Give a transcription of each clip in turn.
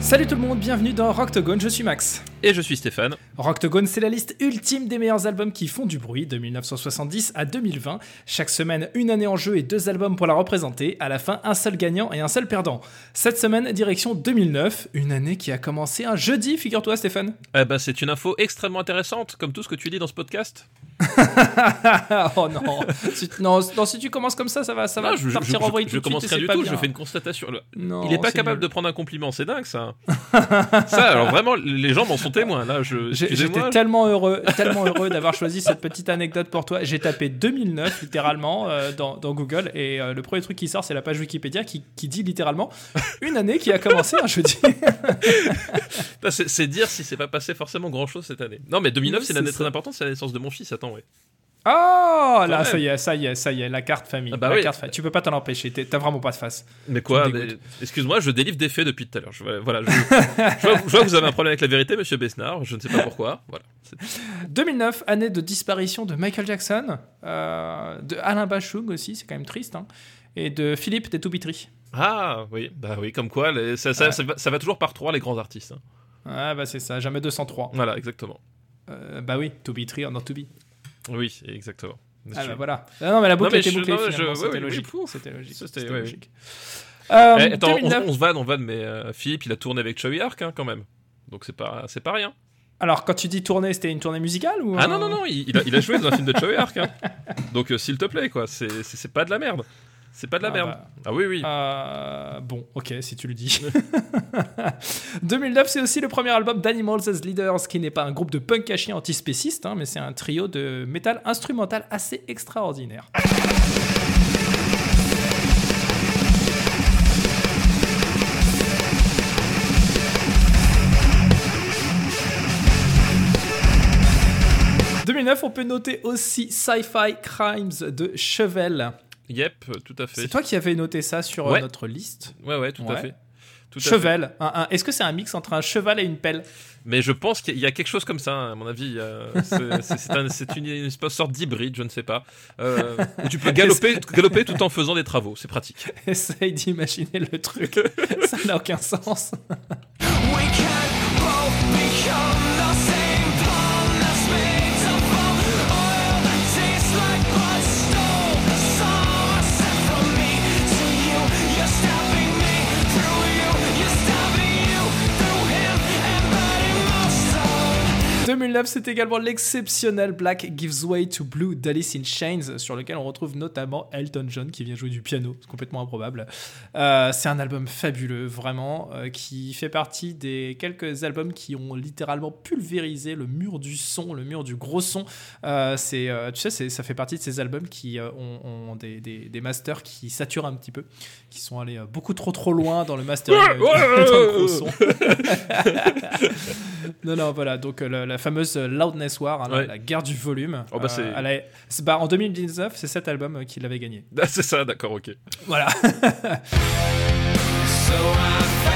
Salut tout le monde, bienvenue dans Rocktogone, je suis Max. Et je suis Stéphane. Rocktogone, c'est la liste ultime des meilleurs albums qui font du bruit de 1970 à 2020. Chaque semaine, une année en jeu et deux albums pour la représenter. À la fin, un seul gagnant et un seul perdant. Cette semaine, direction 2009, une année qui a commencé un jeudi, figure-toi Stéphane. Eh ben, c'est une info extrêmement intéressante, comme tout ce que tu dis dans ce podcast. oh non. Si, non, non, si tu commences comme ça, ça va, ça Non, je, je, partir je- en vrille je tout de commence rien du tout, je fais une constatation. Non, Il est pas capable nul. de prendre un compliment, c'est dingue ça. ça, alors vraiment, les gens m'en sont Là, je. J'étais tellement heureux, tellement heureux d'avoir choisi cette petite anecdote pour toi. J'ai tapé 2009 littéralement euh, dans, dans Google et euh, le premier truc qui sort c'est la page Wikipédia qui, qui dit littéralement une année qui a commencé un jeudi. Bah, c'est dire si c'est pas passé forcément grand chose cette année. Non, mais 2009, Oui, c'est une année très importante, c'est la naissance de mon fils. Attends, ouais. Oh là même. ça y est, ça y est, ça y est, la carte famille. Ah bah la oui. carte Tu peux pas t'en empêcher, t'as vraiment pas de face. Mais quoi. Excuse-moi, je délivre des faits depuis tout à l'heure. Je, voilà, je, je vois, je vois que vous avez un problème avec la vérité, monsieur Besnard. Je ne sais pas pourquoi. Voilà. C'est- 2009, année de disparition de Michael Jackson, euh, de Alain Bachung aussi, c'est quand même triste, hein, et de Philippe Tétoubitry. Ah, oui, bah oui, comme quoi, les- ça, ça, Ouais. ça va, ça va toujours par trois, les grands artistes. hein. Ah bah c'est ça, jamais 203. Voilà, exactement. Euh, bah oui, to be tree or not to be. Oui, exactement. Ah bah voilà. Ah non mais la boucle Non, était je- bouclée je- c'était oui, logique. oui, C'était logique. C'était- oui, logique. Euh, Eh, attends, on, 2009. on se vanne, on vanne, mais euh, Philippe, il a tourné avec Chowi Ark hein, quand même. Donc c'est pas, c'est pas rien. Alors quand tu dis tournée, c'était une tournée musicale ou Ah non, non, non, il, il a, il a joué dans un film de Chowi Ark. hein. Donc euh, s'il te plaît, quoi, c'est pas de la merde. C'est pas de la Ah merde. bah. Ah oui, oui. Euh, bon, ok, si tu le dis. 2009, c'est aussi le premier album d'Animals as Leaders, qui n'est pas un groupe de punk à chien antispéciste, hein, mais c'est un trio de métal instrumental assez extraordinaire. « 2009, on peut noter aussi Sci-Fi Crimes de Chevelle. Yep, tout à fait. C'est toi qui avais noté ça sur euh, Ouais. notre liste. Ouais, ouais, tout à fait. Tout à fait. Cheval. Est-ce que c'est un mix entre un cheval et une pelle? Mais je pense qu'il y a quelque chose comme ça, hein, à mon avis. euh, c'est, un- une, une sorte d'hybride, je ne sais pas. Euh, où tu peux galoper, galoper tout en faisant des travaux. C'est pratique. Essaye d'imaginer le truc. ça n'a aucun sens. 2009, c'est également l'exceptionnel Black Gives Way to Blue d'Alice in Chains, sur lequel on retrouve notamment Elton John qui vient jouer du piano, c'est complètement improbable. Euh, c'est un album fabuleux, vraiment, euh, qui fait partie des quelques albums qui ont littéralement pulvérisé le mur du son, le mur du gros son. Euh, c'est, tu sais, ça fait partie de ces albums qui ont, ont des, des- des masters qui saturent un petit peu, qui sont allés beaucoup trop trop loin dans le mastering euh, du- dans le gros son. non, non, voilà. Donc, la, la fameuse euh, Loudness War, hein, la- Ouais. la, guerre du volume. Oh, bah, c'est- bah, en 2019, c'est cet album euh, qui l'avait gagné. Ah, c'est ça, d'accord, ok. Voilà. So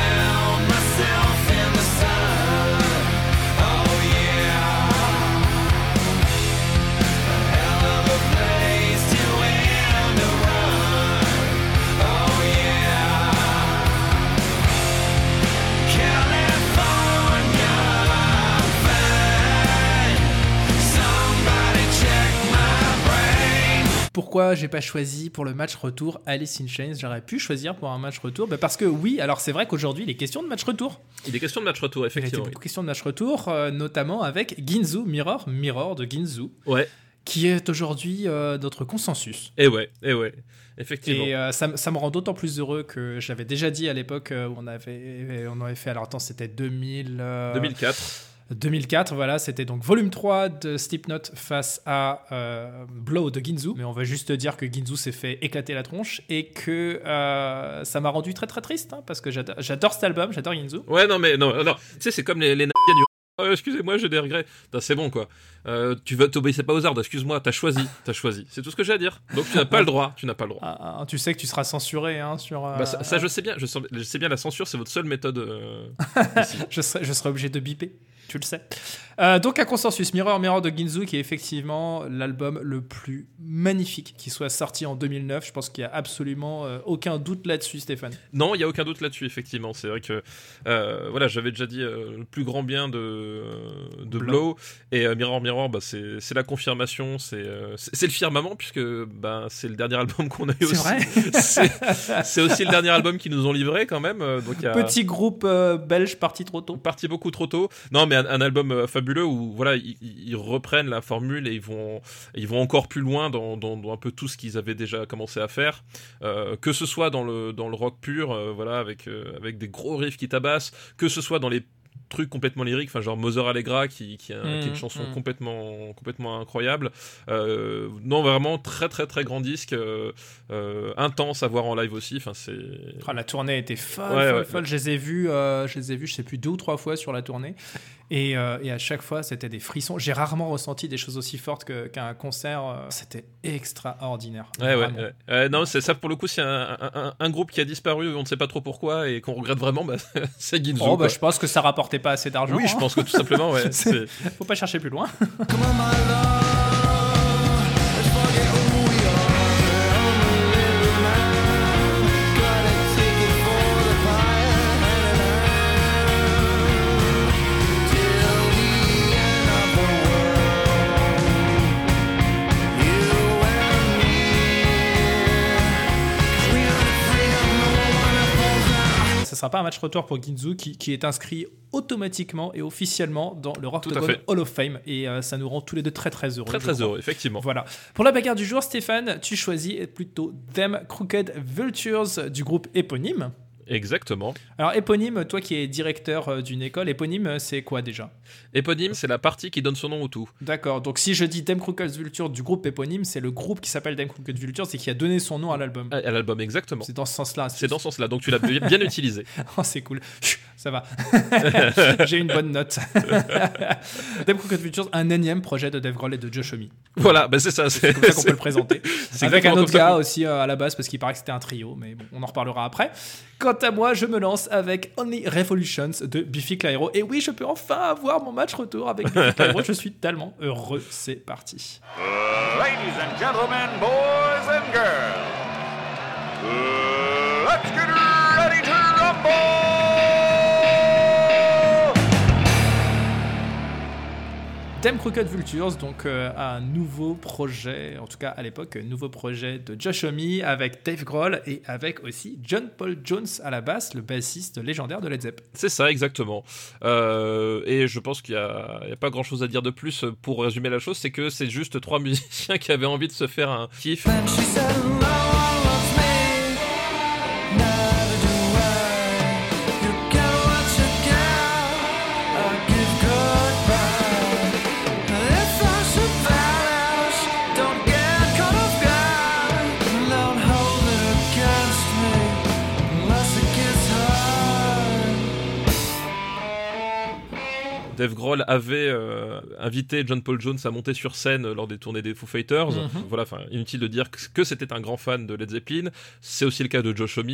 Pourquoi j'ai pas choisi pour le match retour Alice in Chains J'aurais pu choisir pour un match retour. Bah, parce que oui, alors c'est vrai qu'aujourd'hui, il est question de match retour. Il est question de match retour, Il a été effectivement. beaucoup question de match retour, euh, notamment avec Ginzu, Mirror, Mirror de Ginzu, Ouais, qui est aujourd'hui euh, notre consensus. et ouais, et ouais. Effectivement. Et euh, ça, me- ça me rend d'autant plus heureux que j'avais déjà dit à l'époque où on avait, on avait fait, alors attends, c'était 2000, euh, 2004. 2004, voilà, c'était donc volume 3 de Slipknot face à euh, Blow de Ginzu. Mais on va juste dire que Ginzu s'est fait éclater la tronche et que euh, ça m'a rendu très très triste hein, parce que j'adore cet album, j'adore Ginzu. Ouais, non, mais non, non. Tu sais, c'est comme les, les du Oh, excusez-moi, j'ai des regrets. C'est bon, quoi. Euh, tu vas t'obéissais pas aux ordres, excuse-moi, t'as choisi, t'as choisi. C'est tout ce que j'ai à dire. Donc tu n'as pas le droit, tu n'as pas le droit. Ah, ah, tu sais que tu seras censuré hein, sur. euh, Bah, ça, ça, je sais bien, je, sais bien la censure, c'est votre seule méthode. euh, je serai, je serai obligé de biper. Tu le sais. Euh, donc, un consensus Mirror Mirror de Ginzu, qui est effectivement l'album le plus magnifique qui soit sorti en 2009. Je pense qu'il n'y a absolument euh, aucun doute là-dessus, Stéphane. Non, il y a aucun doute là-dessus, effectivement. C'est vrai que euh, voilà, j'avais déjà dit le plus grand bien de, de Blow. Blow et Mirror Mirror, bah, c'est c'est la confirmation, c'est le firmament puisque bah, c'est le dernier album qu'on a eu C'est aussi. vrai C'est- C'est aussi le dernier album qu'ils nous ont livré quand même. Donc il y a Petit groupe belge parti trop tôt. parti beaucoup trop tôt. Non, mais un, album euh, fabuleux où voilà, ils, reprennent la formule et ils vont, ils vont encore plus loin dans, un peu tout ce qu'ils avaient déjà commencé à faire. Euh, que ce soit dans le, dans le rock pur, euh, voilà, avec, avec des gros riffs qui tabassent, que ce soit dans les trucs complètement lyriques, enfin genre Mother Allegra qui, qui, a- qui est une Mhm, chanson mhm. complètement, complètement incroyable. Euh, non, vraiment très très très grand disque, euh, euh, intense à voir en live aussi. Enfin c'est Ah, la tournée était folle, Ouais, folle, ouais. folle. Je les ai vus, je les ai vus, je sais plus deux ou trois fois sur la tournée, et, et à chaque fois c'était des frissons. J'ai rarement ressenti des choses aussi fortes qu'un concert. C'était extraordinaire. Ouais, ouais, non, c'est ça pour le coup, c'est un, un- un- un groupe qui a disparu, on ne sait pas trop pourquoi et qu'on regrette vraiment, bah, c'est Ginzu. Oh, bah, je pense que ça rapportait pas assez d'argent. oui, je pense que tout simplement, ouais. Faut pas chercher plus loin. Pas un match retour pour Ginzu qui, qui est inscrit automatiquement et officiellement dans le Rock. Hall of Fame et euh, ça nous rend tous les deux très très heureux. Très très crois. heureux, effectivement. Voilà. Pour la bagarre du jour, Stéphane, tu choisis plutôt Them Crooked Vultures du groupe éponyme. Exactement. Alors éponyme, toi qui es directeur euh, d'une école, éponyme euh, c'est quoi déjà? Éponyme, c'est la partie qui donne son nom au tout. D'accord, donc si je dis Crooked Vultures du groupe éponyme, c'est le groupe qui s'appelle Crooked Vultures et qui a donné son nom à l'album. À, l'album, exactement. C'est dans ce sens-là. C'est dans ce sens-là, donc tu l'as bien bien utilisé. Oh, c'est cool. Ça va. J'ai une bonne note. Crooked Vultures, un énième projet de Dave Grohl et de Josh Homme. Voilà, bah c'est ça. C'est comme ça qu'on peut le présenter. c'est Avec un autre gars aussi euh, à la base parce qu'il paraît que c'était un trio, mais bon, on en reparlera après. Quant à moi, je me lance avec Only Revolutions de Biffy Clyro. Et oui, je peux enfin avoir mon match retour avec Biffy Clyro. je suis tellement heureux. C'est parti. Ladies and gentlemen, boys and girls, let's get ready to rumble! Them Crooked Vultures, donc euh, un nouveau projet, en tout cas à l'époque, un nouveau projet de Josh Homme avec Dave Grohl et avec aussi John Paul Jones à la basse, le bassiste légendaire de Led Zepp. C'est ça, exactement. Euh, et je pense qu'il n'y a, a pas grand-chose à dire de plus pour résumer la chose, c'est que c'est juste trois musiciens qui avaient envie de se faire un kiff. Dave Grohl avait euh, invité John Paul Jones à monter sur scène lors des tournées des Foo Fighters. Mhm. Voilà, enfin, inutile de dire que, c'était un grand fan de Led Zeppelin. C'est aussi le cas de Josh Homme.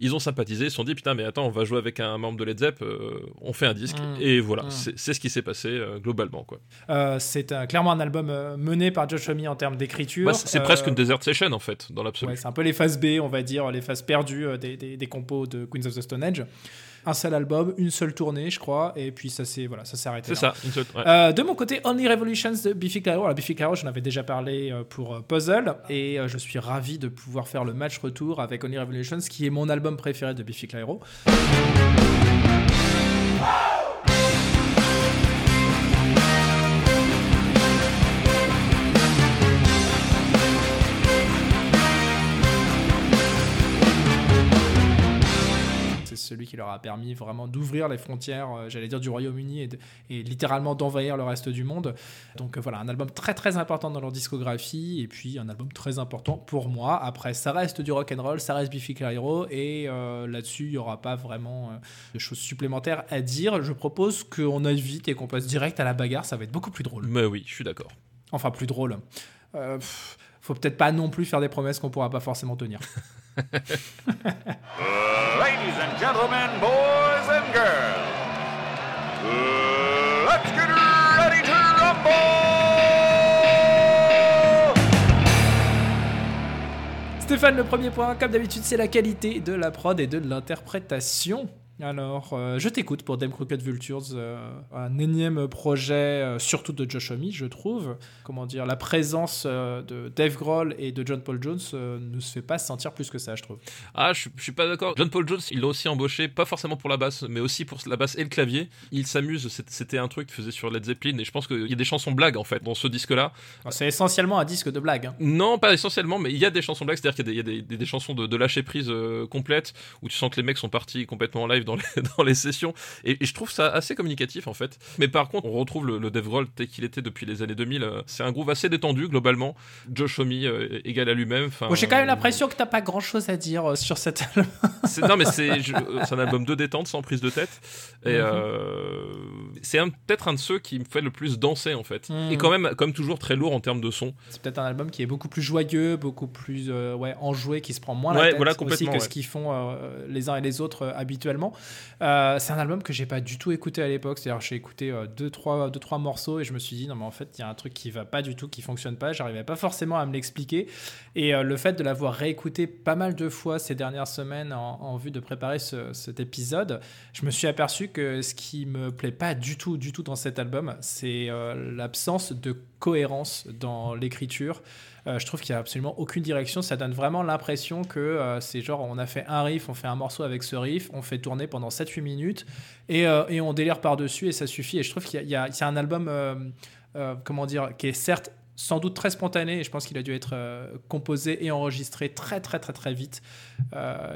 Ils ont sympathisé, ils se sont dit putain, mais attends, on va jouer avec un membre de Led Zepp, euh, on fait un disque. Mhm. Et voilà, Mhm. c'est ce qui s'est passé euh, globalement. quoi. Euh, c'est clairement un album euh, mené par Josh Homme en termes d'écriture. Bah, c'est Euh, presque une desert session en fait, dans l'absolu. Ouais, c'est un peu les phases B, on va dire, les phases perdues euh, des, des, des compos de Queens of the Stone Age. Un seul album, une seule tournée, je crois, et puis ça s'est voilà, ça s'est arrêté. c'est là. ça. une seule- ouais. Euh, de mon côté, Only Revolutions de Biffy Clyro. Alors, Biffy Clyro, j'en avais déjà parlé euh, pour euh, Puzzle, et je suis ravi de pouvoir faire le match retour avec Only Revolutions, qui est mon album préféré de Biffy Clyro. Celui qui leur a permis vraiment d'ouvrir les frontières, euh, j'allais dire, du Royaume-Uni et, de- et littéralement d'envahir le reste du monde. Donc euh, voilà, un album très très important dans leur discographie et puis un album très important pour moi. Après, ça reste du rock and roll, ça reste Biffy Clyro et euh, là-dessus, il n'y aura pas vraiment euh, de choses supplémentaires à dire. Je propose qu'on aille vite et qu'on passe direct à la bagarre, ça va être beaucoup plus drôle. Mais oui, je suis d'accord. Enfin, plus drôle. Euh, pff, faut peut-être pas non plus faire des promesses qu'on pourra pas forcément tenir. Ladies and gentlemen, boys and girls! Stéphane, le premier point, comme d'habitude, c'est la qualité de la prod et de l'interprétation. Alors, euh, je t'écoute pour Dem Crooked Vultures, euh, un énième projet, euh, surtout de Josh Homme, je trouve. Comment dire, la présence de Dave Grohl et de John Paul Jones ne se fait pas sentir plus que ça, je trouve. Ah, je, je suis pas d'accord. John Paul Jones, il l'a aussi embauché, pas forcément pour la basse, mais aussi pour la basse et le clavier. Il s'amuse, c'était un truc qu'il faisait sur Led Zeppelin, et je pense qu'il y a des chansons blagues en fait dans ce disque-là. Alors, C'est essentiellement un disque de blague. hein. Non, pas essentiellement, mais il y a des chansons blagues, c'est-à-dire qu'il y a des, il y a des- des- des chansons de, de lâcher prise complète, où tu sens que les mecs sont partis complètement en live dans les, dans les sessions, et, et je trouve ça assez communicatif en fait. Mais par contre, on retrouve le, le Dave Grohl tel qu'il était depuis les années 2000. euh, c'est un groove assez détendu globalement. Josh Homme euh, égal à lui-même. Bon, J'ai quand même euh, l'impression que t'as pas grand chose à dire euh, sur cet album. non, mais c'est un album de détente, sans prise de tête. Et Mhm. c'est peut-être un de ceux qui me fait le plus danser, en fait. Mhm. Et quand même, comme toujours, très lourd en termes de son. C'est peut-être un album qui est beaucoup plus joyeux, beaucoup plus euh, ouais, enjoué, qui se prend moins la tête voilà, aussi que ouais. ce qu'ils font euh, les uns et les autres euh, habituellement. Euh, c'est un album que j'ai pas du tout écouté à l'époque. C'est-à-dire j'ai écouté euh, deux, trois, deux, trois morceaux et je me suis dit non mais en fait il y a un truc qui va pas du tout, qui fonctionne pas. J'arrivais pas forcément à me l'expliquer. Et euh, le fait de l'avoir réécouté pas mal de fois ces dernières semaines en, vue de préparer ce- cet épisode, je me suis aperçu que ce qui me plaît pas du tout, du tout dans cet album, c'est l'absence de cohérence dans l'écriture. Euh, je trouve qu'il n'y a absolument aucune direction. Ça donne vraiment l'impression que euh, c'est genre on a fait un riff, on fait un morceau avec ce riff, on fait tourner pendant 7-8 minutes et, euh, et on délire par-dessus et ça suffit. Et je trouve qu'il y a, y a- un album, comment dire, qui est certes sans doute très spontané et je pense qu'il a dû être composé et enregistré très très très très vite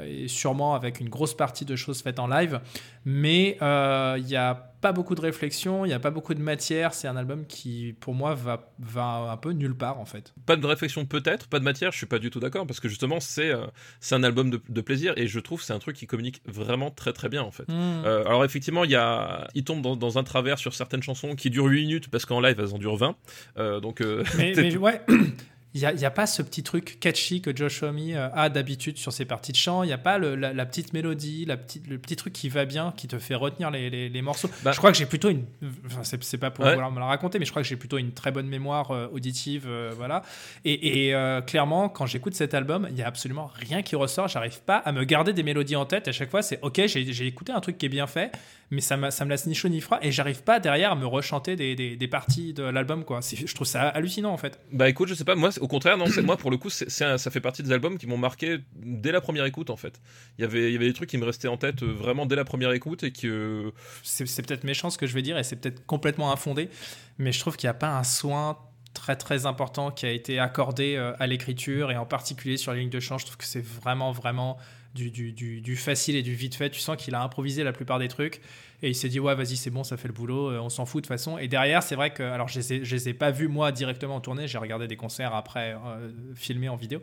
et sûrement avec une grosse partie de choses faites en live mais il n'y a pas beaucoup de réflexion il n'y a pas beaucoup de matière c'est un album qui pour moi va, va un peu nulle part en fait Pas de réflexion peut-être, pas de matière, je suis pas du tout d'accord, parce que justement, c'est euh, c'est un album de, de plaisir, et je trouve que c'est un truc qui communique vraiment très très bien, en fait. Euh, alors effectivement, il, y a, il tombe dans, dans un travers sur certaines chansons qui durent 8 minutes, parce qu'en live, elles en durent 20. Euh, donc, mais, ouais il n'y a, y a pas ce petit truc catchy que Josh Homme euh, a d'habitude sur ses parties de chant. Il n'y a pas le- la, la petite mélodie, la petite, le petit truc qui va bien, qui te fait retenir les, les- les morceaux. Bah- je crois que j'ai plutôt une. Enfin, c'est pas pour Ouais. vouloir me la raconter, mais je crois que j'ai plutôt une très bonne mémoire euh, auditive. euh, voilà. Et, et, euh, clairement, quand j'écoute cet album, il n'y a absolument rien qui ressort. J'arrive pas à me garder des mélodies en tête. À chaque fois, c'est OK, j'ai écouté un truc qui est bien fait, mais ça, me laisse ni chaud ni froid. Et j'arrive pas derrière à me rechanter des, des, des parties de l'album. quoi. Je trouve ça hallucinant en fait. Bah écoute, je sais pas, moi au contraire, non, c'est- moi pour le coup, un- ça fait partie des albums qui m'ont marqué dès la première écoute en fait. Il y avait, il y avait des trucs qui me restaient en tête euh, vraiment dès la première écoute et que. c'est c'est peut-être méchant ce que je vais dire et c'est peut-être complètement infondé, mais je trouve qu'il n'y a pas un soin très très important qui a été accordé euh, à l'écriture et en particulier sur les lignes de chant. Je trouve que c'est vraiment vraiment du, du, du, facile et du vite fait. Tu sens qu'il a improvisé la plupart des trucs et il s'est dit ouais vas-y c'est bon ça fait le boulot, euh, on s'en fout de toute façon. Et derrière c'est vrai que alors je je les ai pas vus moi directement en tournée, j'ai regardé des concerts après euh, filmés en vidéo,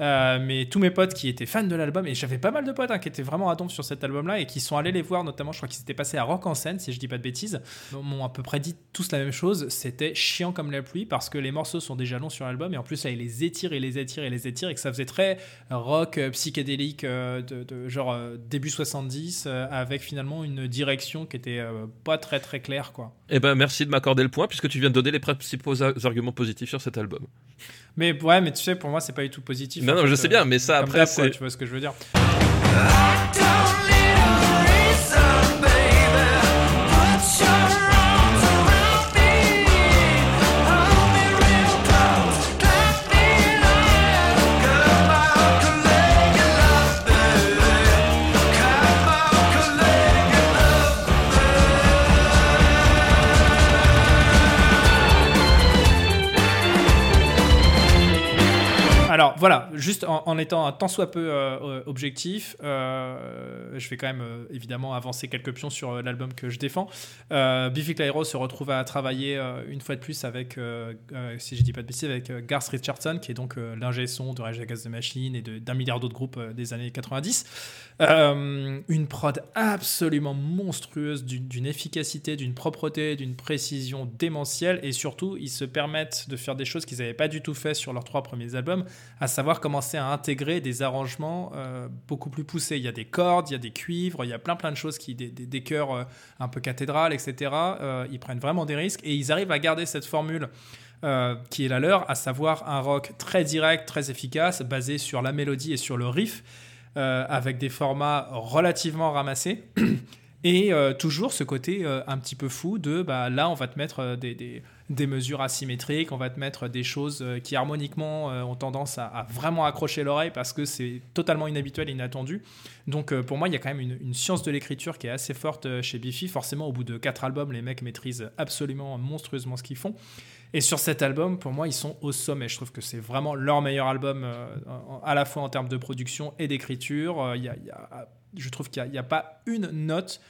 Euh, mais tous mes potes qui étaient fans de l'album et j'avais pas mal de potes hein, qui étaient vraiment à donf sur cet album-là et qui sont allés les voir notamment, je crois qu'ils étaient passés à Rock en scène si je dis pas de bêtises, m'ont à peu près dit tous la même chose, c'était chiant comme la pluie parce que les morceaux sont déjà longs sur l'album et en plus là, il les étire et les étire et les étire et que ça faisait très rock psychédélique de, genre début 70 euh, avec finalement une direction qui était euh, pas très très claire quoi. Eh ben merci de m'accorder le point puisque tu viens de donner les principaux arguments positifs sur cet album. Mais ouais, mais tu sais, pour moi, c'est pas du tout positif. Non, non, fait, je sais euh, bien, mais ça après quoi, c'est. Tu vois ce que je veux dire juste en, étant un tant soit peu euh, euh, objectif, euh, je vais quand même évidemment avancer quelques pions sur l'album que je défends. Biffy Clyro se retrouve à travailler une fois de plus avec, si je dis pas de bêtises, avec Garth Richardson, qui est donc l'ingé son de Rage Against the Machine et d'un milliard d'autres groupes des années 90. Euh, une prod absolument monstrueuse, d'une efficacité, d'une propreté, d'une précision démentielle, et surtout, ils se permettent de faire des choses qu'ils n'avaient pas du tout fait sur leurs trois premiers albums, à savoir commencer à intégrer des arrangements euh, beaucoup plus poussés. Il y a des cordes, il y a des cuivres, il y a plein plein de choses, qui, des, des, chœurs euh, un peu cathédrales, etc. Euh, ils prennent vraiment des risques, et ils arrivent à garder cette formule qui est la leur, à savoir un rock très direct, très efficace, basé sur la mélodie et sur le riff, avec des formats relativement ramassés. Et euh, toujours ce côté euh, un petit peu fou de bah, là, on va te mettre euh, des, des- mesures asymétriques, on va te mettre des choses qui harmoniquement ont tendance à, vraiment accrocher l'oreille parce que c'est totalement inhabituel et inattendu. Donc pour moi, il y a quand même une, science de l'écriture qui est assez forte chez Biffy. Forcément, au bout de quatre albums, les mecs maîtrisent absolument monstrueusement ce qu'ils font. Et sur cet album, pour moi, ils sont au sommet. Je trouve que c'est vraiment leur meilleur album, à la fois en termes de production et d'écriture. Il y a- je trouve qu'il n'y a, pas une note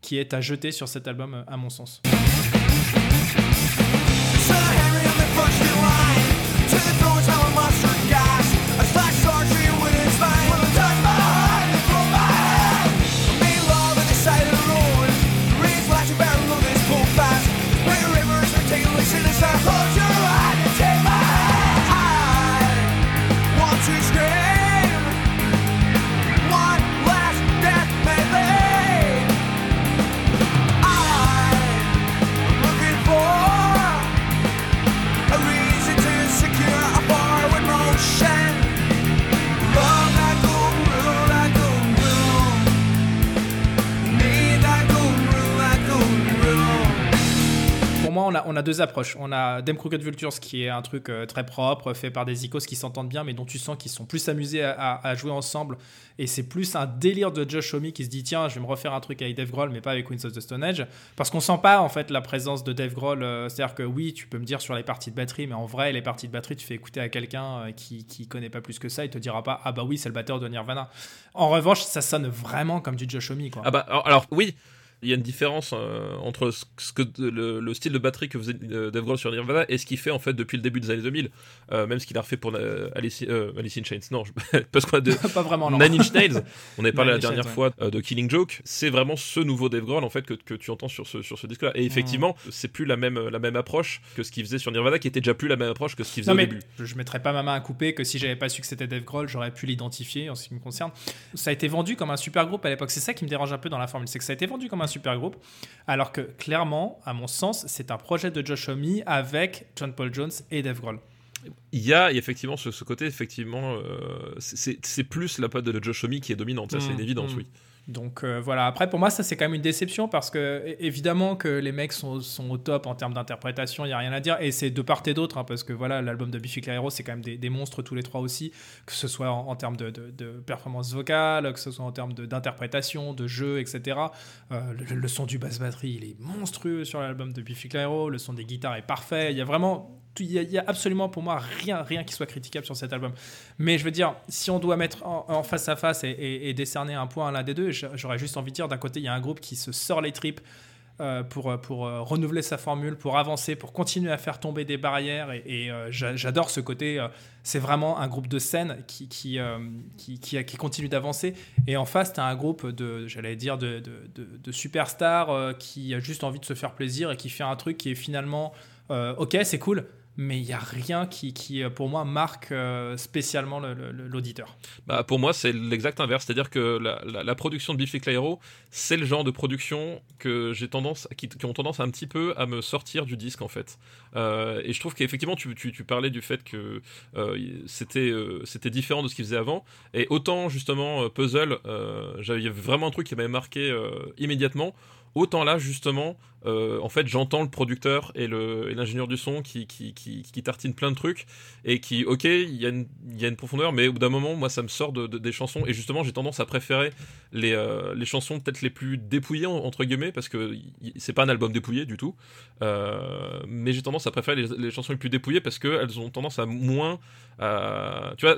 qui est à jeter sur cet album, euh, à mon sens. On a, deux approches. On a Dem Crooked Vultures, qui est un truc euh, très propre, fait par des icos qui s'entendent bien, mais dont tu sens qu'ils sont plus amusés à, jouer ensemble. Et c'est plus un délire de Josh Homme qui se dit tiens, je vais me refaire un truc avec Dave Grohl, mais pas avec Queens of the Stone Age. Parce qu'on sent pas, en fait, la présence de Dave Grohl. euh, C'est-à-dire que oui, tu peux me dire sur les parties de batterie, mais en vrai, les parties de batterie, tu fais écouter à quelqu'un euh, qui, qui connaît pas plus que ça, il te dira pas ah bah oui, c'est le batteur de Nirvana. En revanche, ça sonne vraiment comme du Josh Homme, quoi. Ah bah alors, oui, il y a une différence euh, entre ce ce que le, le style de batterie que faisait euh, Dave Grohl sur Nirvana et ce qu'il fait en fait depuis le début des années 2000, euh, même ce qu'il a refait pour euh, Alice, Alice in Chains. Non, je- parce qu'on a de pas vraiment, non. Nine Inch Nails. On avait parlé la dernière fois de Killing Joke. C'est vraiment ce nouveau Dave Grohl en fait que, que tu entends sur ce sur ce disque-là. Et effectivement, c'est plus la même la même approche que ce qu'il faisait sur Nirvana, qui était déjà plus la même approche que ce qu'il faisait Non au début. je, je mettrais pas ma main à couper que si j'avais pas su que c'était Dave Grohl, j'aurais pu l'identifier en ce qui me concerne. Ça a été vendu comme un super groupe à l'époque. C'est ça qui me dérange un peu dans la formule, c'est que ça a été vendu comme un super groupe, alors que clairement, à mon sens, c'est un projet de Josh Homme avec John Paul Jones et Dave Grohl. Il y a effectivement ce, ce côté effectivement euh, c'est plus la pote de Josh Homme qui est dominante. Ça c'est Mm, une évidence, mm. oui. Donc euh, voilà, après pour moi ça c'est quand même une déception parce que évidemment que les mecs sont, au top en termes d'interprétation, il n'y a rien à dire. Et c'est de part et d'autre hein, parce que voilà l'album de Biffy Clyro c'est quand même des, monstres tous les trois aussi, que ce soit en, termes de, performance vocale, que ce soit en termes d'interprétation, de, jeu, etc. Euh, le, le son du basse batterie il est monstrueux sur l'album de Biffy Clyro, le son des guitares est parfait, il y a vraiment il y, a- absolument pour moi rien, rien qui soit critiquable sur cet album. Mais je veux dire, si on doit mettre en, face à face et, décerner un point à l'un des deux, j'a- j'aurais juste envie de dire d'un côté, il y a un groupe qui se sort les tripes euh, pour, pour euh, renouveler sa formule, pour avancer, pour continuer à faire tomber des barrières. Et, euh, j'a- j'adore ce côté. c'est vraiment un groupe de scène qui, qui, qui, qui- continue d'avancer. Et en face, tu as un groupe de, j'allais dire, de, de, superstars qui a juste envie de se faire plaisir et qui fait un truc qui est finalement, ok, c'est cool. Mais il n'y a rien qui, qui, euh, pour moi, marque euh, spécialement le- le- l'auditeur. Bah, pour moi, c'est l'exact inverse. C'est-à-dire que la, production de Biffy Clyro, c'est le genre de production que tendance, qui, ont tendance un petit peu à me sortir du disque en fait. Euh, et je trouve qu'effectivement, tu, tu, tu parlais du fait que euh, c'était différent de ce qu'ils faisaient avant. Et autant justement Puzzle, il y avait vraiment un truc qui m'avait marqué immédiatement. Autant là, justement, euh, en fait, j'entends le producteur et l'ingénieur du son qui, qui, qui, tartine plein de trucs et qui, ok, il y, a une- y a une profondeur, mais au bout d'un moment, moi, ça me sort de, de- des chansons et justement, j'ai tendance à préférer les, euh, les chansons peut-être les plus dépouillées, en- entre guillemets, parce que c'est pas un album dépouillé du tout, euh, mais j'ai tendance à préférer les, les chansons les plus dépouillées parce qu'elles ont tendance à moins. tu vois,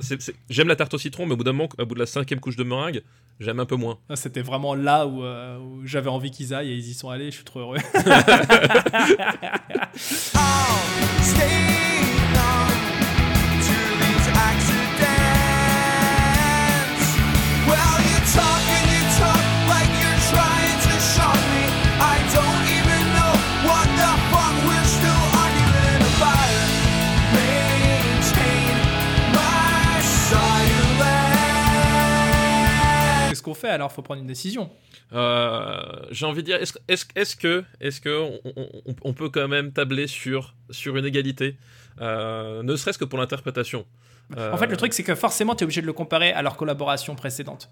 j'aime la tarte au citron, mais au bout d'un moment, au bout de la cinquième couche de meringue, j'aime un peu moins. Ah, C'était vraiment là où j'avais envie qu'ils aillent et ils y sont allés. Je suis trop heureux. oh, stay. Qu'on fait alors Faut prendre une décision. Euh, j'ai envie de dire, est-ce est est que, est que on, on- on- on peut quand même tabler sur, sur une égalité, euh, ne serait-ce que pour l'interprétation En fait, le truc, c'est que forcément, tu es obligé de le comparer à leur collaboration précédente.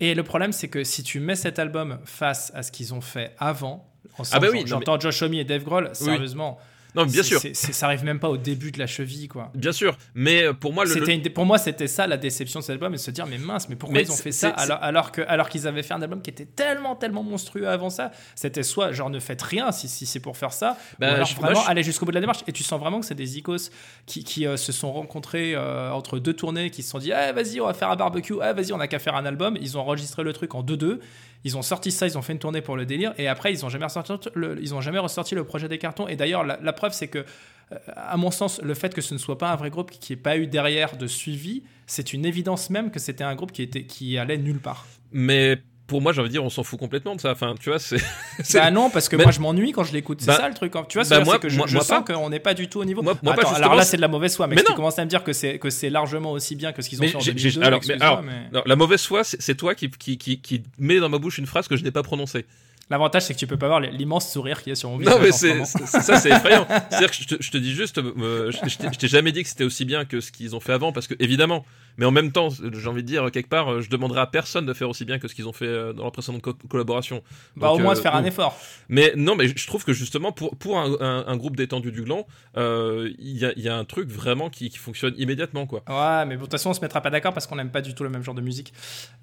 Et le problème, c'est que si tu mets cet album face à ce qu'ils ont fait avant, Ah bah oui, j'entends Josh Homme et Dave Grohl, sérieusement, Non, mais bien sûr, ça arrive même pas au début de la cheville, quoi. bien sûr, mais euh, pour moi, le, une pour moi, c'était ça la déception de cet album, et se dire mais mince, mais pourquoi Mais ils ont fait ça alors, alors que alors qu'ils avaient fait un album qui était tellement tellement monstrueux avant ça? C'était soit genre ne faites rien si, si c'est pour faire ça, Bah, ou alors je- moi, vraiment je- aller jusqu'au bout de la démarche. Et tu sens vraiment que c'est des icos qui, qui, euh, se sont rencontrés euh, entre deux tournées, qui se sont dit ah vas-y on va faire un barbecue, ah vas-y on a qu'à faire un album. Ils ont enregistré le truc en 2-2. Ils ont sorti ça, ils ont fait une tournée pour le délire, et après ils ont jamais ressorti le, ont jamais ressorti le projet des cartons. Et d'ailleurs la, la preuve c'est que euh, à mon sens, le fait que ce ne soit pas un vrai groupe qui n'ait pas eu derrière de suivi, c'est une évidence même que c'était un groupe qui, était, qui allait nulle part. mais pour moi, j'ai envie de dire, on s'en fout complètement de ça. Enfin, tu vois, c'est. Bah non, parce que moi je m'ennuie quand je l'écoute, c'est Bah- ça le truc. hein. Tu vois, bah c'est moi- que je, moi- je moi sens qu'on n'est pas du tout au niveau. Moi- moi pas, Attends, alors là c'est- de la mauvaise foi, mais, tu commences à me dire que c'est que c'est largement aussi bien que ce qu'ils ont fait en j'ai- 2002, j'ai- alors, mais excuse-moi, alors, mais- non, la mauvaise foi, c'est toi qui, qui, qui, qui met dans ma bouche une phrase que je n'ai pas prononcée. L'avantage c'est que tu peux pas voir l'immense sourire qu'il y a sur mon visage. Non, mais ce c'est ça, c'est effrayant. C'est-à-dire que je te, je te dis juste, euh, je t'ai jamais dit que c'était aussi bien que ce qu'ils ont fait avant, parce que évidemment. Mais en même temps, j'ai envie de dire quelque part, euh, je demanderai à personne de faire aussi bien que ce qu'ils ont fait euh, dans leur précédente co- collaboration. Bah Donc, au moins euh, de faire un effort. Mais non, mais je trouve que justement pour pour un, un- un groupe détendu du gland, euh, il y, a, il y a un truc vraiment qui, qui fonctionne immédiatement, quoi. Ouais, mais de toute façon, on se mettra pas d'accord parce qu'on n'aime pas du tout le même genre de musique.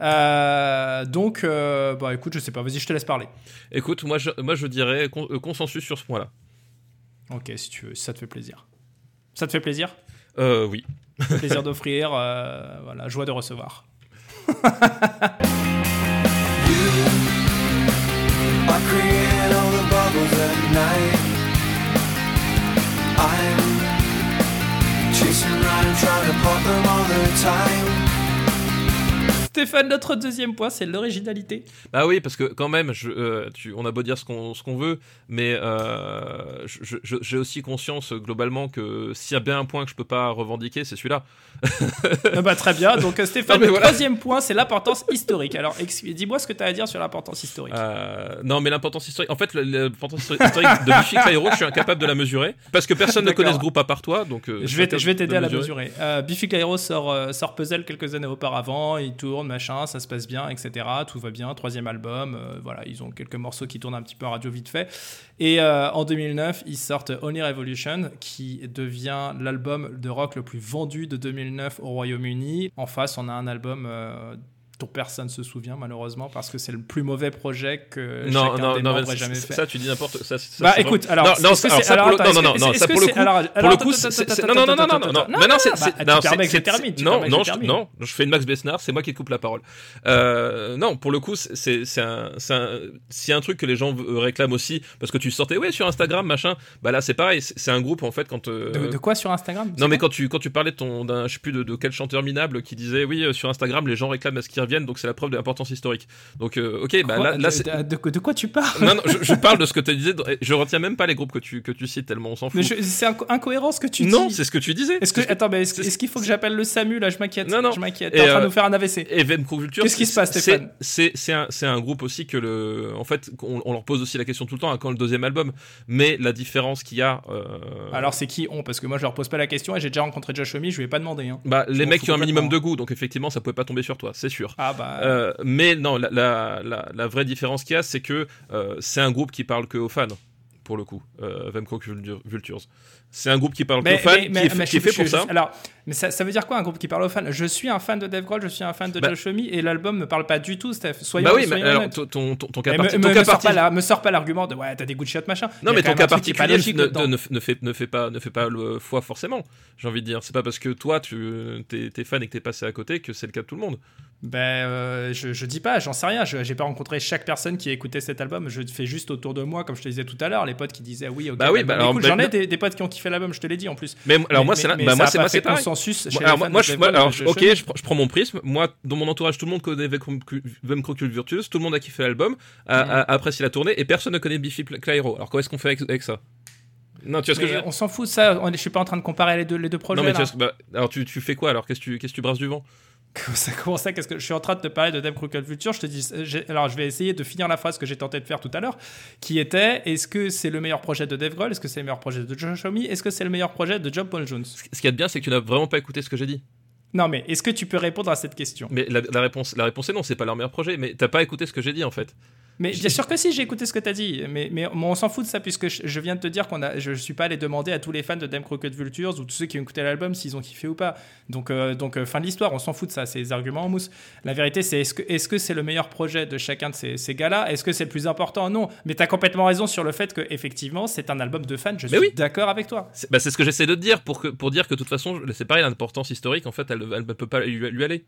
Euh, donc, bah écoute, je sais pas, vas-y, je te laisse parler. Écoute, moi je, moi je dirais con- consensus sur ce point-là. Ok, si tu veux, si ça te fait plaisir. Ça te fait plaisir? Euh, oui. Plaisir d'offrir, euh, voilà, joie de recevoir. Stéphane, notre deuxième point, c'est l'originalité. Ah oui, parce que quand même, je, euh, tu, on a beau dire ce qu'on veut, mais euh, j'ai aussi conscience globalement que s'il y a bien un point que je peux pas revendiquer, c'est celui-là. Ah bah, très bien, donc euh, Stéphane, Non, le voilà. troisième point, c'est l'importance historique. Alors, dis-moi ce que tu as à dire sur l'importance historique. Euh, non, mais l'importance historique. En fait, l'importance histori- historique de Buffy Clyro, je suis incapable de la mesurer parce que personne ne connaît ce groupe à part toi, donc. Je vais, incapable je vais t'aider de à la mesurer. mesurer. Biffy Clyro sort, sort Puzzle quelques années auparavant, il tourne, machin, ça se passe bien, etc. Tout va bien, troisième album, euh, voilà, ils ont quelques morceaux qui tournent un petit peu en radio vite fait. Et euh, en 2009, ils sortent Only Revolution, qui devient l'album de rock le plus vendu de 2009 au Royaume-Uni. En face, on a un album... dont personne se souvient malheureusement parce que c'est le plus mauvais projet que Non, chacun non, des non, membres ait jamais fait. ça, tu dis n'importe ça. ça, Bah écoute, alors, non, non, ça, alors, attends, non, non, non, ça pour le coup, alors, pour le coup, non, non, non, non, non, non, non, c'est, bah, non, permets c'est- termine, non, non, termine. non, je fais une Max Besnard, c'est moi qui coupe la parole. Euh, non, pour le coup, c'est, c'est, un, c'est un, truc que les gens euh, réclament aussi, parce que tu sortais, ouais, sur Instagram, machin, bah là, c'est pareil, c'est, un groupe, en fait, quand, euh, De, quoi sur Instagram? Non mais quand tu quand tu parlais de ton d'un je sais plus de, quel chanteur minable qui disait oui sur Instagram les gens réclament à ce qu'ils reviennent donc c'est la preuve de l'importance historique donc euh, ok bah Quoi là, là de, c'est de- de- quoi tu parles? Non, non, je, je parle de ce que tu disais. Je retiens même pas les groupes que tu, que tu cites tellement on s'en fout. C'est inco- incohérent ce que tu non, dis. c'est ce que tu disais. Est-ce que, ce attends, mais est-ce, c'est- est-ce qu'il faut que j'appelle le SAMU là? Je m'inquiète. Non, non. Je m'inquiète. T'es en train de euh, nous faire un AVC. Et VM Culture. Qu'est-ce qui se passe, Stéphane? C'est un, un groupe aussi que le. En fait, on, on leur pose aussi la question tout le temps à quand le deuxième album. Mais la différence qu'il y a. euh, Alors c'est qui on Parce que moi je leur pose pas la question et j'ai déjà rencontré Josh Homme, je lui ai pas demandé. Hein. Bah, les mecs qui ont un minimum de goût, donc effectivement, ça pouvait pas tomber sur toi, c'est sûr. Ah bah. Euh, mais non, la, la, vraie différence qu'il y a, c'est que euh, c'est un groupe qui parle que aux fans, pour le coup, euh, Vulture- Vultures. C'est un groupe qui parle aux fans, qui est, fait- qui est fait je- pour je- ça. Alors, mais ça, ça veut dire quoi un groupe qui parle aux fans? Je suis un fan de Dave Grohl, je suis un fan de Bah- Josh Homme et l'album me parle pas du tout, Steph. Soyons, Bah oui, mais soyons alors honnêtes. ton, ton, ton, cas parti- me, ton me- cas me sors parti- pas la- me pas l'argument de ouais, t'as des good shots machin. Non, mais ton cas particulier ne, ne, ne, fait, ne, fait pas, ne fait pas le foi forcément, j'ai envie de dire. C'est pas parce que toi, tu es, es fan et que t'es passé à côté que c'est le cas de tout le monde. Ben, euh, je, je dis pas, j'en sais rien. J'ai pas rencontré chaque personne qui a écouté cet album. Je fais juste autour de moi, comme je te disais tout à l'heure, les potes qui disaient oui, ok. Bah oui, bah alors, cool. bah, J'en ai des potes qui ont kiffé l'album, je te l'ai dit en plus. Mais alors Mais- moi, c'est là- bah, moi, c'est pas moi, fait c'est pareil. consensus chez Moi, les alors, fans moi, je, moi, alors, je- ok, je, pr- je prends mon prisme. Moi, dans mon entourage, tout le monde connaît Vem Crocule Virtuous, tout le monde a kiffé l'album, a, Mm. a- a apprécié la tournée, et personne ne connaît Biffy Clyro. Alors, comment est-ce qu'on fait avec, avec ça? Non, tu vois ce que je on s'en fout de ça. On Je suis pas en train de comparer les deux, les deux projets. Non, mais tu là. vois ce que- bah, alors, tu, tu fais quoi alors? Qu'est-ce que tu, qu'est-ce que tu brasses du vent? Ça, comment ça Qu'est-ce que je suis en train de te parler de Dave Crockett Future Je te dis, euh, alors je vais essayer de finir la phrase que j'ai tenté de faire tout à l'heure, qui était est-ce que c'est le meilleur projet de Dave Grohl? Est-ce que c'est le meilleur projet de Josh Homme Est-ce que c'est le meilleur projet de John Paul Jones? Ce qu'il y a de bien, c'est que tu n'as vraiment pas écouté ce que j'ai dit. Non, mais est-ce que tu peux répondre à cette question? Mais la, la réponse, la réponse est non, c'est pas leur meilleur projet. Mais t'as pas écouté ce que j'ai dit en fait. Mais bien sûr que si, j'ai écouté ce que tu as dit. Mais, mais on s'en fout de ça, puisque je, je viens de te dire qu'on a, je suis pas allé demander à tous les fans de Dame Crockett Vultures ou tous ceux qui ont écouté l'album s'ils ont kiffé ou pas. Donc, euh, donc euh, fin de l'histoire, on s'en fout de ça, c'est des arguments en mousse. La vérité, c'est est-ce que c'est le meilleur projet de chacun de ces, ces gars-là? Est-ce que c'est le plus important? Non. Mais tu as complètement raison sur le fait que effectivement, c'est un album de fans. Je Mais suis oui. d'accord avec toi. C'est bah, c'est ce que j'essaie de te dire pour, que, pour dire que de toute façon, c'est pareil, l'importance historique, en fait, elle ne peut pas lui, lui aller.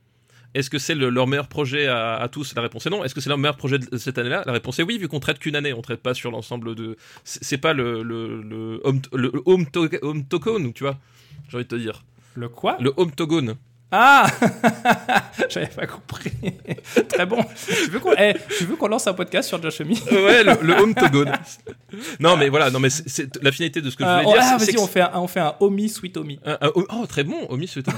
Est-ce que c'est le- leur meilleur projet à, à tous La réponse est non. Est-ce que c'est leur meilleur projet de cette année-là La réponse est oui, vu qu'on traite qu'une année, on traite pas sur l'ensemble de. C'est pas le, le, le home, le home, to- home tu vois J'ai envie de te dire. Le quoi? Le home togone. Ah J'avais pas compris. Très bon. Tu veux qu'on eh, tu veux qu'on lance un podcast sur Josh Homme ouais, le, le home togone. non, mais voilà, non, mais c'est- la finalité de ce que je Euh, voulais dire. ah, c'est- c'est vas-y, on fait un, on fait un Omi Sweet Omi. Un- un- oh, très bon, Omi ce Tommy.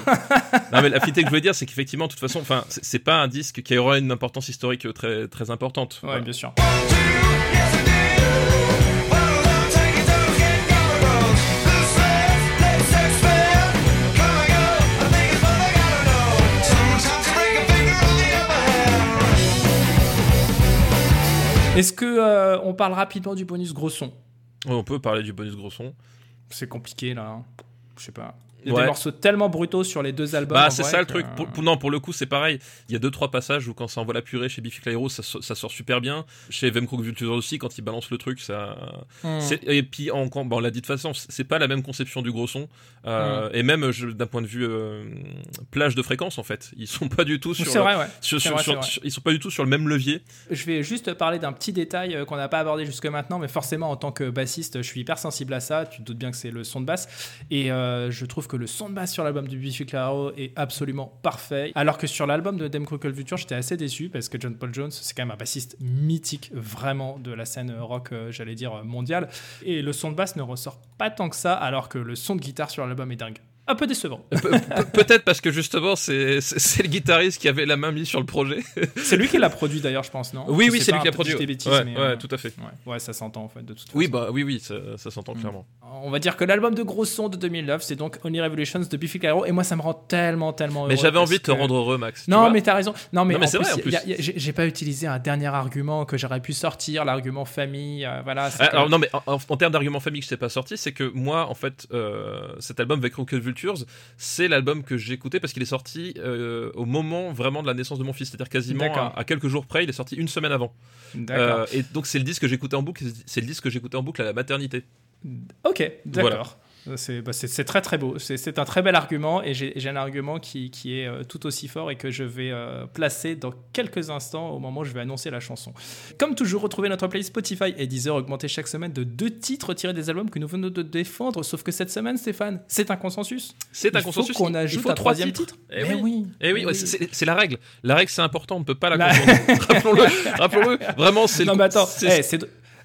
non, mais la finalité que je voulais dire, c'est qu'effectivement, de toute façon, c'est c'est pas un disque qui aura une importance historique très, très importante. Ouais, Voilà. bien sûr. Est-ce que euh, on parle rapidement du bonus gros son on peut parler du bonus gros son. C'est compliqué là. hein. Je sais pas. Il y a Ouais. des morceaux tellement brutaux sur les deux albums. Bah, c'est ça le truc. Pour, pour- non, pour le coup, c'est pareil. Il y a deux trois passages où quand ça envoie la purée chez Biffy Clyro, ça, so- ça sort super bien. Chez Vemcook Vulture aussi, quand il balance le truc, ça. Hmm. Et puis, en, bon, on l'a dit de façon, c'est pas la même conception du gros son. Euh, Hmm. Et même d'un point de vue euh, plage de fréquence, en fait, ils sont pas du tout sur. C'est vrai, ouais. sur- C'est sur- vrai, sur- c'est vrai. sur- ils sont pas du tout sur le même levier. Je vais juste parler d'un petit détail euh, qu'on n'a pas abordé jusque maintenant, mais forcément, en tant que bassiste, je suis hyper sensible à ça. Tu te doutes bien que c'est le son de basse. Et euh, je trouve que le son de basse sur l'album de Biffy Clyro est absolument parfait. Alors que sur l'album de Dem Future, j'étais assez déçu parce que John Paul Jones, c'est quand même un bassiste mythique, vraiment de la scène rock, euh, j'allais dire, mondiale. Et le son de basse ne ressort pas tant que ça, alors que le son de guitare sur l'album est dingue. Un peu décevant. Pe- pe- Peut-être parce que justement, c'est le guitariste qui avait la main mise sur le projet. C'est lui qui l'a produit d'ailleurs, je pense, non? Oui, Je oui, c'est lui qui a peut-être produit. bêtises, ouais, mais, ouais, euh, tout à fait. ouais. ouais, ça s'entend en fait, de toute façon. Oui, bah oui, oui, ça, ça s'entend Mm. clairement. On va dire que l'album de gros son de 2009, c'est donc Only Revolutions de Biffy Clyro, et moi ça me rend tellement, tellement Mais heureux j'avais parce envie de te que- rendre heureux, Max. Non, mais t'as raison. Non, mais, mais c'est vrai, en plus. j'ai pas utilisé un dernier argument que j'aurais pu sortir, l'argument famille. euh, voilà. Ah, Alors non mais en, termes d'argument famille que je t'ai pas sorti, c'est que moi en fait euh, cet album avec Rocket C'est l'album que j'écoutais parce qu'il est sorti euh, au moment vraiment de la naissance de mon fils, c'est-à-dire quasiment à, à quelques jours près, il est sorti une semaine avant. Euh, et donc c'est le disque que j'écoutais en boucle, c'est le disque que j'écoutais en boucle à la maternité. Ok, d'accord. C'est bah, c'est- très très beau. C'est un très bel argument et j'ai un argument qui, qui est euh, tout aussi fort et que je vais euh, placer dans quelques instants au moment où je vais annoncer la chanson. Comme toujours, retrouvez notre playlist Spotify et Deezer augmenté chaque semaine de deux titres tirés des albums que nous venons de défendre. Sauf que cette semaine, Stéphane, c'est un consensus. C'est un Il consensus. qu'on il- il ajoute faut un trois troisième titre. Eh Mais oui. oui. Eh oui, ouais, c'est la règle. La règle c'est important, on ne peut pas la La-. Rappelons-le, rappelons-le. Vraiment, c'est Non le- mais attends, c'est- eh,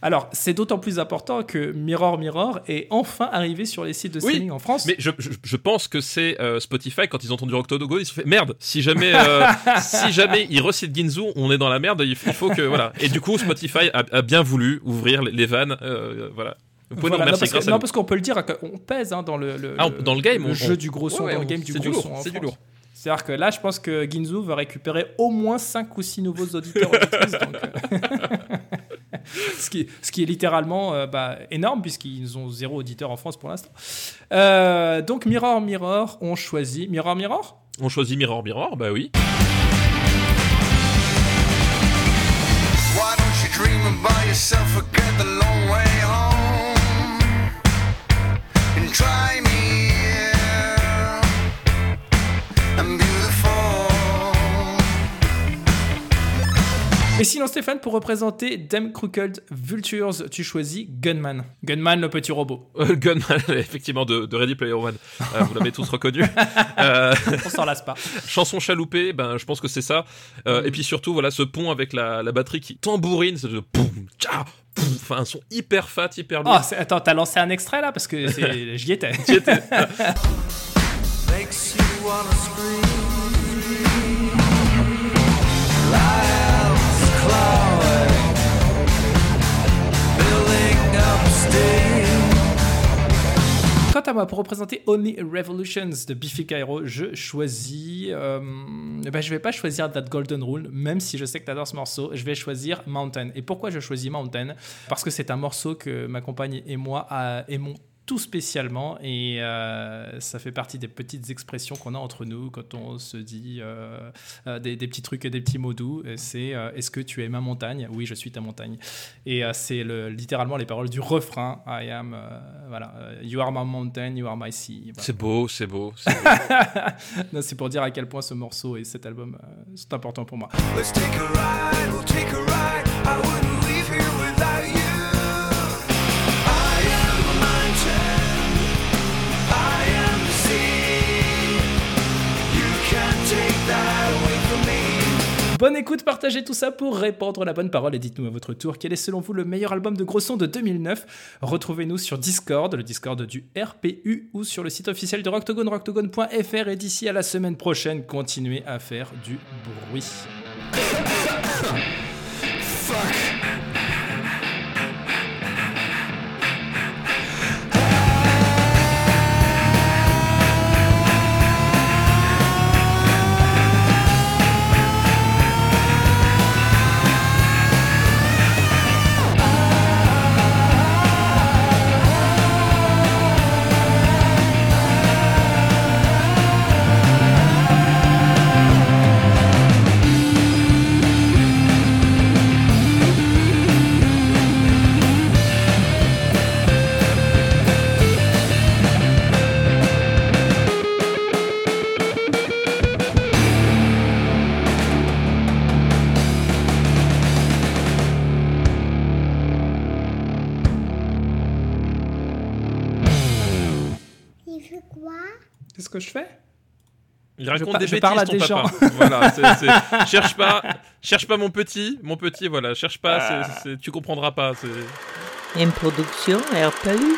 alors c'est d'autant plus important que Mirror Mirror est enfin arrivé sur les sites de Oui, streaming en France. Mais je, je, je pense que c'est euh, Spotify quand ils ont entendu Octodogo, ils se sont fait merde. Si jamais, euh, si jamais ils recitent Ginzu, on est dans la merde. Il faut, il faut que voilà. Et du coup, Spotify a, a bien voulu ouvrir les, les vannes. euh, voilà. Vous pouvez Voilà, nous non, parce que- grâce à non, parce qu'on peut le dire, on pèse hein, dans le, le- Ah, on- dans le game, le on- jeu on- du gros son, Ouais, dans le game du gros lourd, son. C'est du lourd. C'est-à-dire que là, je pense que Ginzu va récupérer au moins 5 ou 6 nouveaux auditeurs donc, euh, ce, qui, ce qui est littéralement euh, bah, énorme, puisqu'ils ont zéro auditeur en France pour l'instant. Euh, donc, Mirror, Mirror, on choisit. Mirror, Mirror? On choisit Mirror Mirror, bah oui. Why don't you dream about yourself, forget the long way sinon, Stéphane, pour représenter Them Crooked Vultures, tu choisis Gunman. Gunman, le petit robot. Euh, Gunman, effectivement, de, de Ready Player One. Euh, vous l'avez tous reconnu. Euh, On s'en lasse pas. chanson chaloupée, ben, je pense que c'est ça. Euh, Mm. Et puis surtout, voilà, ce pont avec la, la batterie qui tambourine, c'est de poum, tcha, poum. Enfin, un son hyper fat, hyper lourd. Oh, c'est- attends, t'as lancé un extrait là? Parce que j'y étais. Qui était- Makes you wanna scream. Quant à moi, pour représenter Only Revolutions de Biffy Clyro, je choisis. Euh, ben, je vais pas choisir That Golden Rule, même si je sais que tu adores ce morceau. Je vais choisir Mountain. Et pourquoi je choisis Mountain? Parce que c'est un morceau que ma compagne et moi aimons tout spécialement et euh, ça fait partie des petites expressions qu'on a entre nous quand on se dit euh, euh, des, des petits trucs et des petits mots doux. C'est euh, est-ce que tu es ma montagne? Oui, je suis ta montagne. Et euh, c'est le, littéralement les paroles du refrain. I am, euh, voilà, you are my mountain, you are my sea. Voilà. C'est beau, c'est beau. c'est beau. Non, C'est pour dire à quel point ce morceau et cet album euh, sont importants pour moi. Let's take a ride, we'll take a ride. I Bonne écoute, partagez tout ça pour répandre la bonne parole et dites-nous à votre tour quel est selon vous le meilleur album de gros son de 2009. Retrouvez-nous sur Discord, le Discord du RPU ou sur le site officiel de Rocktogone, rocktogone.fr et d'ici à la semaine prochaine, continuez à faire du bruit. Il raconte par- des je bêtises, parle à ton des papa. gens. voilà, c'est- c'est- cherche pas, cherche pas mon petit, mon petit, voilà, cherche pas, c'est- c'est- tu comprendras pas. Une production RPU.